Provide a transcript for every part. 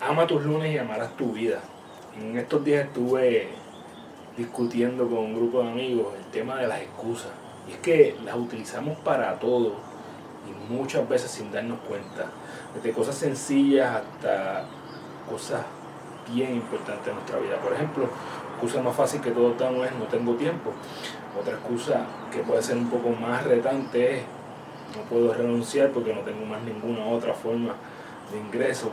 ama tus lunes y amarás tu vida. En estos días estuve discutiendo con un grupo de amigos el tema de las excusas. Y es que las utilizamos para todo y muchas veces sin darnos cuenta. Desde cosas sencillas hasta cosas bien importantes en nuestra vida. Por ejemplo, excusa más fácil que todos damos es no tengo tiempo. Otra excusa que puede ser un poco más retante es no puedo renunciar porque no tengo más ninguna otra forma de ingreso.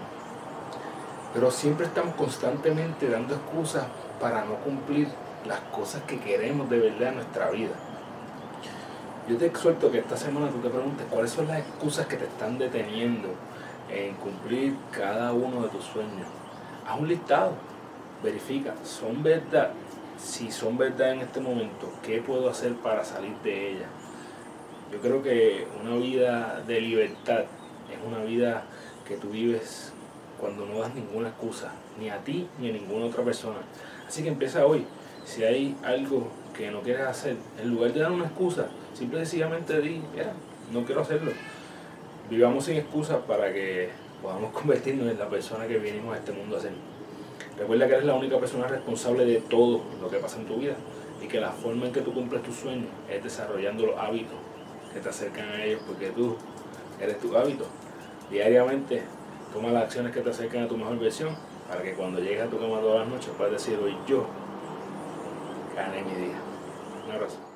Pero siempre estamos constantemente dando excusas para no cumplir las cosas que queremos de verdad en nuestra vida. Yo te exhorto que esta semana tú te preguntes cuáles son las excusas que te están deteniendo en cumplir cada uno de tus sueños. Haz un listado, verifica, ¿son verdad? Si son verdad en este momento, ¿qué puedo hacer para salir de ella? Yo creo que una vida de libertad es una vida que tú vives cuando no das ninguna excusa, ni a ti ni a ninguna otra persona. Así que empieza hoy. Si hay algo que no quieres hacer, en lugar de dar una excusa, simple y di, mira, no quiero hacerlo. Vivamos sin excusas para que podamos convertirnos en la persona que vinimos a este mundo a ser. Recuerda que eres la única persona responsable de todo lo que pasa en tu vida y que la forma en que tú cumples tus sueños es desarrollando los hábitos que te acercan a ellos porque tú eres tu hábito. Diariamente toma las acciones que te acercan a tu mejor versión para que cuando llegues a tu cama todas las noches puedas decir hoy yo gané mi día. Un abrazo.